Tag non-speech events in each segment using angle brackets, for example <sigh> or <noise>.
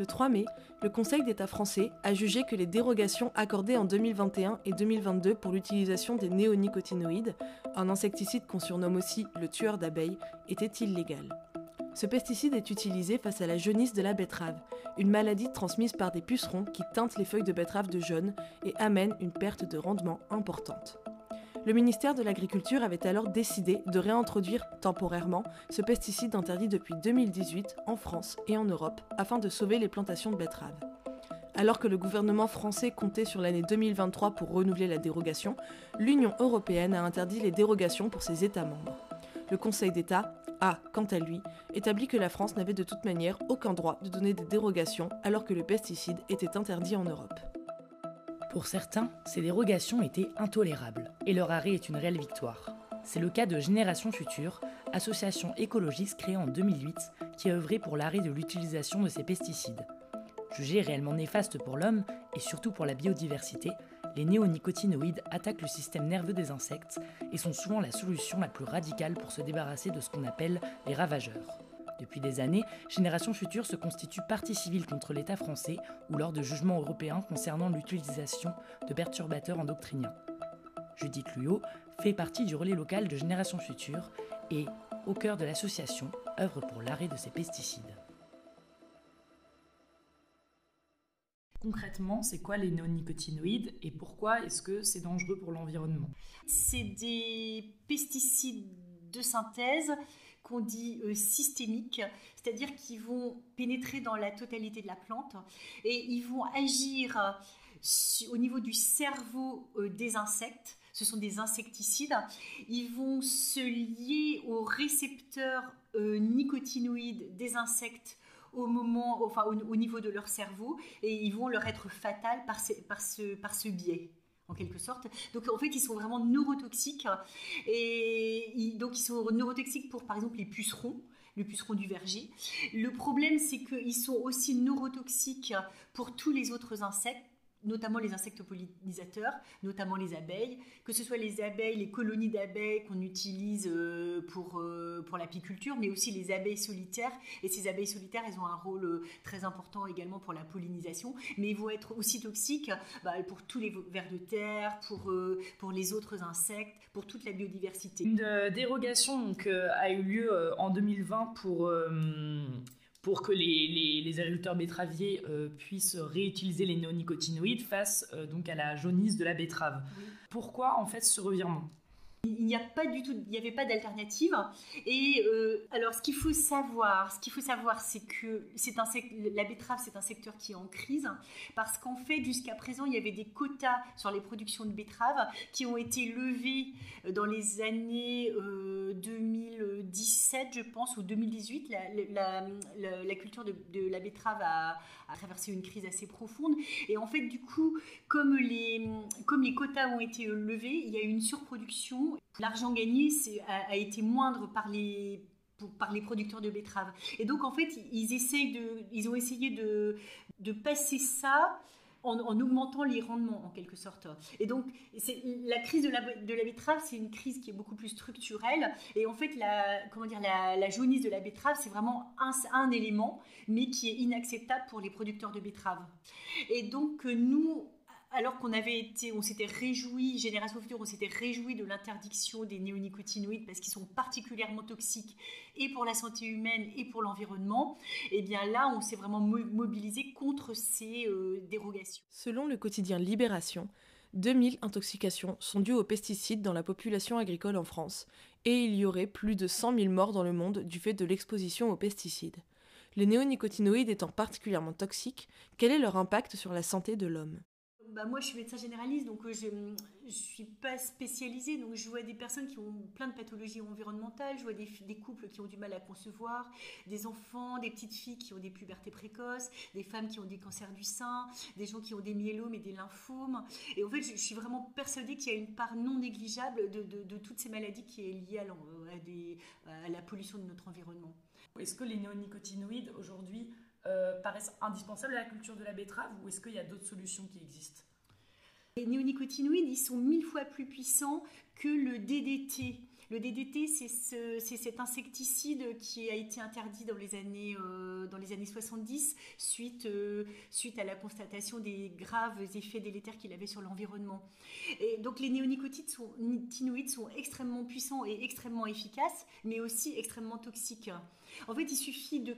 Le 3 mai, le Conseil d'État français a jugé que les dérogations accordées en 2021 et 2022 pour l'utilisation des néonicotinoïdes, un insecticide qu'on surnomme aussi le tueur d'abeilles, étaient illégales. Ce pesticide est utilisé face à la jaunisse de la betterave, une maladie transmise par des pucerons qui teintent les feuilles de betterave de jaune et amène une perte de rendement importante. Le ministère de l'Agriculture avait alors décidé de réintroduire temporairement ce pesticide interdit depuis 2018 en France et en Europe afin de sauver les plantations de betteraves. Alors que le gouvernement français comptait sur l'année 2023 pour renouveler la dérogation, l'Union européenne a interdit les dérogations pour ses États membres. Le Conseil d'État a, quant à lui, établi que la France n'avait de toute manière aucun droit de donner des dérogations alors que le pesticide était interdit en Europe. Pour certains, ces dérogations étaient intolérables, et leur arrêt est une réelle victoire. C'est le cas de Génération Future, association écologiste créée en 2008 qui a œuvré pour l'arrêt de l'utilisation de ces pesticides. Jugés réellement néfastes pour l'homme et surtout pour la biodiversité, les néonicotinoïdes attaquent le système nerveux des insectes et sont souvent la solution la plus radicale pour se débarrasser de ce qu'on appelle les ravageurs. Depuis des années, Génération Future se constitue partie civile contre l'État français ou lors de jugements européens concernant l'utilisation de perturbateurs endocriniens. Judith Luyot fait partie du relais local de Génération Future et, au cœur de l'association, œuvre pour l'arrêt de ces pesticides. Concrètement, c'est quoi les néonicotinoïdes et pourquoi est-ce que c'est dangereux pour l'environnement? C'est des pesticides de synthèse qu'on dit euh, systémiques, c'est-à-dire qu'ils vont pénétrer dans la totalité de la plante et ils vont agir euh, au niveau du cerveau euh, des insectes. Ce sont des insecticides. Ils vont se lier aux récepteurs nicotinoïdes des insectes au niveau de leur cerveau, et ils vont leur être fatals par, par ce biais en quelque sorte. Donc en fait, ils sont vraiment neurotoxiques. Et donc ils sont neurotoxiques pour par exemple les pucerons le puceron du verger. Le problème, c'est qu'ils sont aussi neurotoxiques pour tous les autres insectes notamment les insectes pollinisateurs, notamment les abeilles, que ce soit les abeilles, les colonies d'abeilles qu'on utilise euh, pour, euh, pour l'apiculture, mais aussi les abeilles solitaires. Et ces abeilles solitaires, elles ont un rôle euh, très important également pour la pollinisation, mais ils vont être aussi toxiques bah, pour tous les vers de terre, pour, pour les autres insectes, pour toute la biodiversité. Une dérogation donc, a eu lieu en 2020 pour pour que les, agriculteurs betteraviers euh, puissent réutiliser les néonicotinoïdes face euh, donc à la jaunisse de la betterave. Pourquoi en fait ce revirement? Il n'y a pas du tout, il n'y avait pas d'alternative. Et euh, alors, ce qu'il faut savoir, ce qu'il faut savoir, c'est que c'est un la betterave, c'est un secteur qui est en crise parce qu'en fait, jusqu'à présent, il y avait des quotas sur les productions de betteraves qui ont été levés dans les années 2017, je pense, ou 2018. La, culture de, la betterave a, a, traversé une crise assez profonde. Et en fait, du coup, comme les, quotas ont été levés, il y a eu une surproduction L'argent gagné a, été moindre par les, producteurs de betteraves. Et donc, en fait, ils, ont essayé de passer ça en, augmentant les rendements, en quelque sorte. Et donc, la crise de la, de la betterave, c'est une crise qui est beaucoup plus structurelle. Et en fait, la, comment dire, la, jaunisse de la betterave, c'est vraiment un, un élément, mais qui est inacceptable pour les producteurs de betteraves. Et donc, nous, alors qu'on avait été, on s'était réjoui, Génération Future, on s'était réjoui de l'interdiction des néonicotinoïdes parce qu'ils sont particulièrement toxiques et pour la santé humaine et pour l'environnement, et eh bien là, on s'est vraiment mobilisé contre ces euh, dérogations. Selon le quotidien Libération, 2000 intoxications sont dues aux pesticides dans la population agricole en France, et il y aurait plus de 100 000 morts dans le monde du fait de l'exposition aux pesticides. Les néonicotinoïdes étant particulièrement toxiques, quel est leur impact sur la santé de l'homme? Bah, moi, je suis médecin généraliste, donc euh, je ne suis pas spécialisée. Donc, je vois des personnes qui ont plein de pathologies environnementales. Je vois des, couples qui ont du mal à concevoir, des enfants, des petites filles qui ont des pubertés précoces, des femmes qui ont des cancers du sein, des gens qui ont des myélomes et des lymphomes. Et en fait, je, suis vraiment persuadée qu'il y a une part non négligeable de, toutes ces maladies qui est liée à, la pollution de notre environnement. Est-ce que les néonicotinoïdes aujourd'hui paraissent indispensables à la culture de la betterave ou est-ce qu'il y a d'autres solutions qui existent? Les néonicotinoïdes, ils sont mille fois plus puissants que le DDT. Le DDT, c'est cet insecticide qui a été interdit dans les années, euh, dans les années 70 suite, euh, suite à la constatation des graves effets délétères qu'il avait sur l'environnement. Et donc les néonicotinoïdes sont, sont extrêmement puissants et extrêmement efficaces, mais aussi extrêmement toxiques. En fait, il suffit de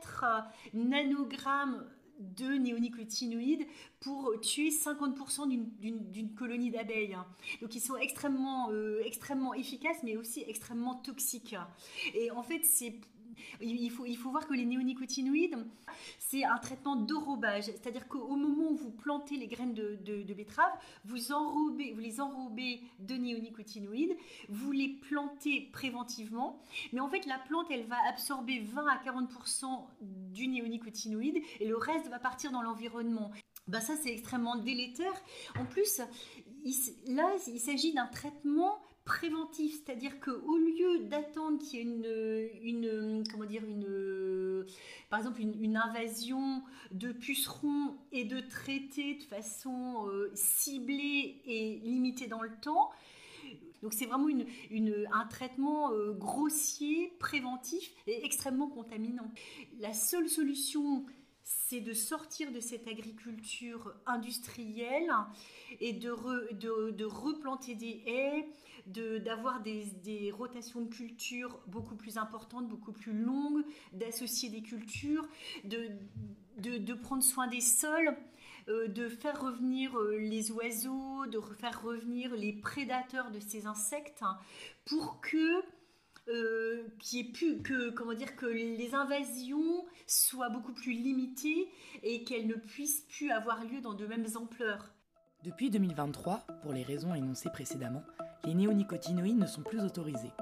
4 nanogrammes de néonicotinoïdes pour tuer 50% d'une colonie d'abeilles. Donc ils sont extrêmement, euh, extrêmement efficaces mais aussi extrêmement toxiques. Et en fait, c'est il faut, il faut voir que les néonicotinoïdes, c'est un traitement d'enrobage. C'est-à-dire qu'au moment où vous plantez les graines de, de, betterave, vous, enrobez, vous les enrobez de néonicotinoïdes, vous les plantez préventivement. Mais en fait, la plante, elle va absorber 20 à 40% du néonicotinoïde et le reste va partir dans l'environnement. Ben ça, c'est extrêmement délétère. En plus, là, il s'agit d'un traitement préventif, c'est-à-dire qu'au lieu d'attendre qu'il y ait une, une, comment dire, une, par exemple une, invasion de pucerons et de traiter de façon euh, ciblée et limitée dans le temps, donc c'est vraiment une, un traitement euh, grossier, préventif et extrêmement contaminant. La seule solution, c'est de sortir de cette agriculture industrielle et de, de, de replanter des haies, d'avoir des, des, rotations de cultures beaucoup plus importantes, beaucoup plus longues, d'associer des cultures, de, de, de, prendre soin des sols, euh, de faire revenir euh, les oiseaux, de faire revenir les prédateurs de ces insectes hein, pour que euh, qui est plus que comment dire que les invasions soient beaucoup plus limitées et qu'elles ne puissent plus avoir lieu dans de mêmes ampleurs. Depuis 2023, pour les raisons énoncées précédemment, les néonicotinoïdes ne sont plus autorisés.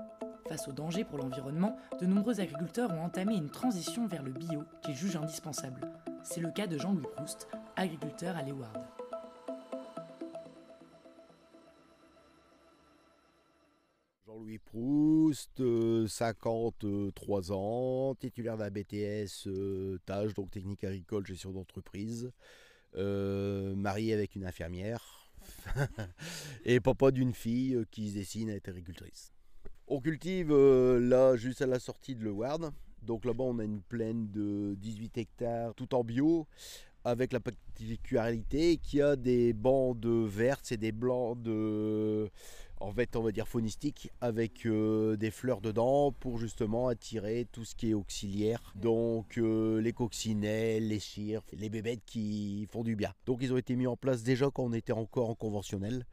Face aux dangers pour l'environnement, de nombreux agriculteurs ont entamé une transition vers le bio qu'ils jugent indispensable. C'est le cas de Jean-Louis Proust, agriculteur à Leward. Jean-Louis Proust, 53 euh, ans, titulaire d'un BTS euh, tâche, donc technique agricole, gestion d'entreprise, euh, marié avec une infirmière, <laughs> et papa d'une fille euh, qui se dessine à être agricultrice. On cultive euh, là juste à la sortie de Leward. Donc là-bas on a une plaine de 18 hectares tout en bio avec la particularité qu'il y a des bandes vertes et des blancs de en fait on va dire faunistique avec euh, des fleurs dedans pour justement attirer tout ce qui est auxiliaire. Donc euh, les coccinelles les chires les bébêtes qui font du bien. Donc ils ont été mis en place déjà quand on était encore en conventionnel.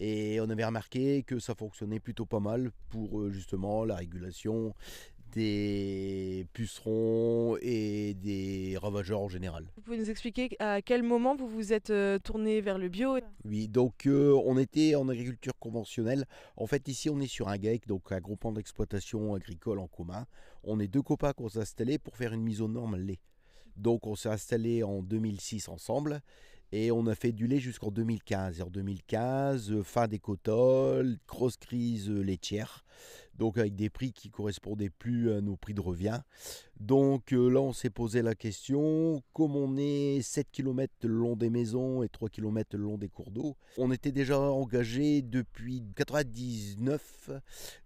Et on avait remarqué que ça fonctionnait plutôt pas mal pour euh, justement la régulation des pucerons et des ravageurs en général. Vous pouvez nous expliquer à quel moment vous vous êtes euh, tourné vers le bio? Oui, donc euh, on était en agriculture conventionnelle. En fait, ici, on est sur un GAEC, donc un groupement d'exploitation agricole en commun. On est deux copains qu'on s'est installés pour faire une mise aux normes lait. Donc on s'est installé en 2006 ensemble et on a fait du lait jusqu'en 2015. Et en 2015, euh, fin des cotoles, grosse crise laitière donc avec des prix qui correspondaient plus à nos prix de revient. Donc euh, là, on s'est posé la question, comme on est 7 km le long des maisons et 3 km le long des cours d'eau, on était déjà engagé depuis 1999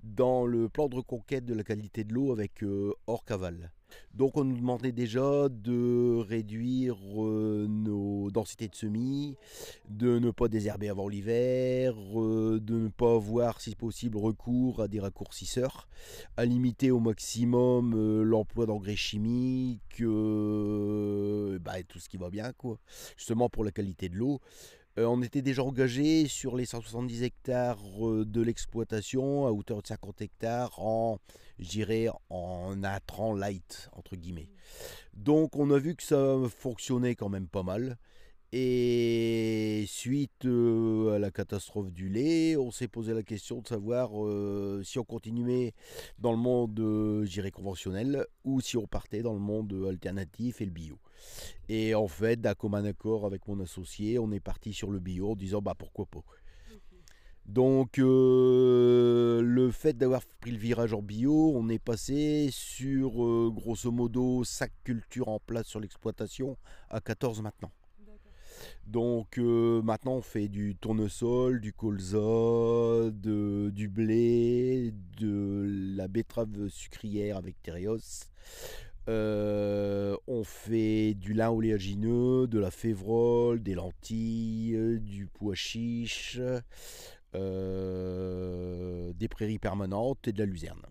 dans le plan de reconquête de la qualité de l'eau avec euh, Orcaval. Donc on nous demandait déjà de réduire euh, nos densités de semis, de ne pas désherber avant l'hiver, euh, de ne pas avoir si possible recours à des raccourcisseurs, à limiter au maximum euh, l'emploi d'engrais chimiques, bah, tout ce qui va bien justement pour la qualité de l'eau. Euh, on était déjà engagé sur les 170 hectares euh, de l'exploitation à hauteur de 50 hectares en, j'irais, en light, entre guillemets. Donc on a vu que ça fonctionnait quand même pas mal. Et suite euh, à la catastrophe du lait, on s'est posé la question de savoir si on continuait dans le monde, j'irais, conventionnel ou si on partait dans le monde alternatif et le bio. Et en fait, d'un commun accord avec mon associé, on est parti sur le bio en disant bah pourquoi pas. Donc euh, le fait d'avoir pris le virage en bio, on est passé sur euh, grosso modo 5 cultures en place sur l'exploitation à 14 maintenant. Donc euh, maintenant on fait du tournesol, du colza, du blé, de la betterave sucrière avec Terios. Euh, on fait du lin oléagineux, de la févrole, des lentilles, du pois chiche, euh, des prairies permanentes et de la luzerne.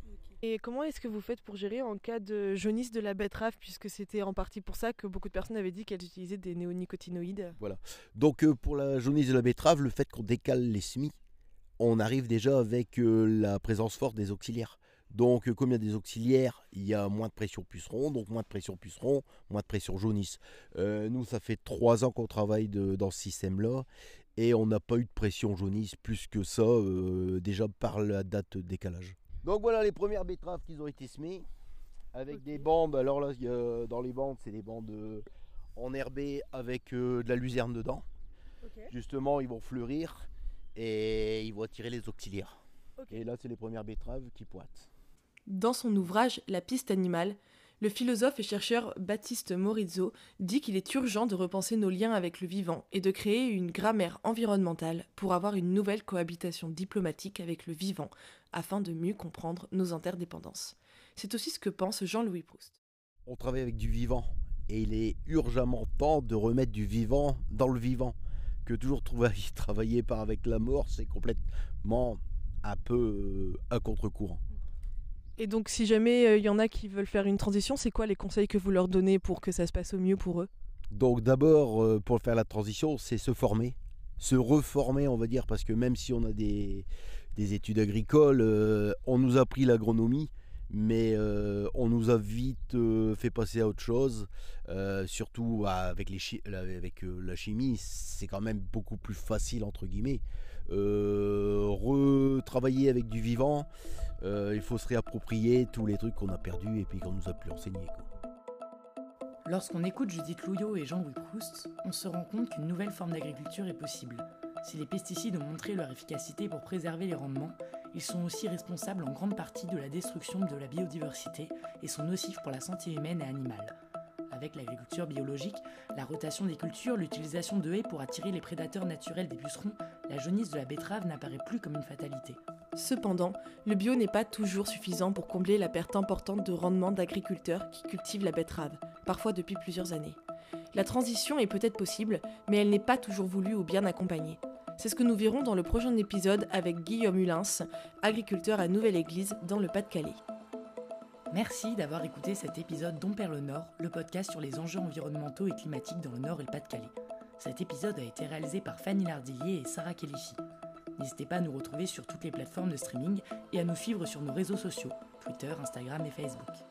Et comment est-ce que vous faites pour gérer en cas de jaunisse de la betterave, puisque c'était en partie pour ça que beaucoup de personnes avaient dit qu'elles utilisaient des néonicotinoïdes? Voilà. Donc euh, pour la jaunisse de la betterave, le fait qu'on décale les semis, on arrive déjà avec la présence forte des auxiliaires. Donc euh, comme il y a des auxiliaires, il y a moins de pression puceron, donc moins de pression puceron, moins de pression jaunisse. nous, ça fait trois ans qu'on travaille dans ce système-là et on n'a pas eu de pression jaunisse plus que ça, déjà par la date de décalage. Donc voilà les premières betteraves qui ont été semées avec des bandes. Alors là, dans les bandes, c'est des bandes euh, enherbées avec euh, de la luzerne dedans. Justement, ils vont fleurir et ils vont attirer les auxiliaires. Et là, c'est les premières betteraves qui pointent. Dans son ouvrage La piste animale, le philosophe et chercheur Baptiste Morizzo dit qu'il est urgent de repenser nos liens avec le vivant et de créer une grammaire environnementale pour avoir une nouvelle cohabitation diplomatique avec le vivant afin de mieux comprendre nos interdépendances. C'est aussi ce que pense Jean-Louis Proust. On travaille avec du vivant et il est urgemment temps de remettre du vivant dans le vivant. Que toujours travailler <laughs> par avec la mort, c'est complètement un peu euh, à contre-courant. Et donc, si jamais il euh, y en a qui veulent faire une transition, c'est quoi les conseils que vous leur donnez pour que ça se passe au mieux pour eux? Donc, d'abord, euh, pour faire la transition, c'est se former, se reformer, on va dire, parce que même si on a des, études agricoles, euh, on nous a pris l'agronomie, mais on nous a vite fait passer à autre chose. surtout bah, avec, la chimie, c'est quand même beaucoup plus facile, entre guillemets. retravailler avec du vivant. Euh, il faut se réapproprier tous les trucs qu'on a perdus et puis qu'on nous a plus enseignés. Lorsqu'on écoute Judith Louillot et Jean-Louis Proust, on se rend compte qu'une nouvelle forme d'agriculture est possible. Si les pesticides ont montré leur efficacité pour préserver les rendements, ils sont aussi responsables en grande partie de la destruction de la biodiversité et sont nocifs pour la santé humaine et animale. Avec l'agriculture biologique, la rotation des cultures, l'utilisation de haies pour attirer les prédateurs naturels des pucerons, la jaunisse de la betterave n'apparaît plus comme une fatalité. Cependant, le bio n'est pas toujours suffisant pour combler la perte importante de rendement d'agriculteurs qui cultivent la betterave, parfois depuis plusieurs années. La transition est peut-être possible, mais elle n'est pas toujours voulue ou bien accompagnée. C'est ce que nous verrons dans le prochain épisode avec Guillaume Hulins, agriculteur à Nouvelle-Église dans le Pas-de-Calais. Merci d'avoir écouté cet épisode d'On le Nord, le podcast sur les enjeux environnementaux et climatiques dans le Nord et le Pas-de-Calais. Cet épisode a été réalisé par Fanny Lardillier et Sarah Kelichi. N'hésitez pas à nous retrouver sur toutes les plateformes de streaming et à nous suivre sur nos réseaux sociaux, Twitter, Instagram et Facebook.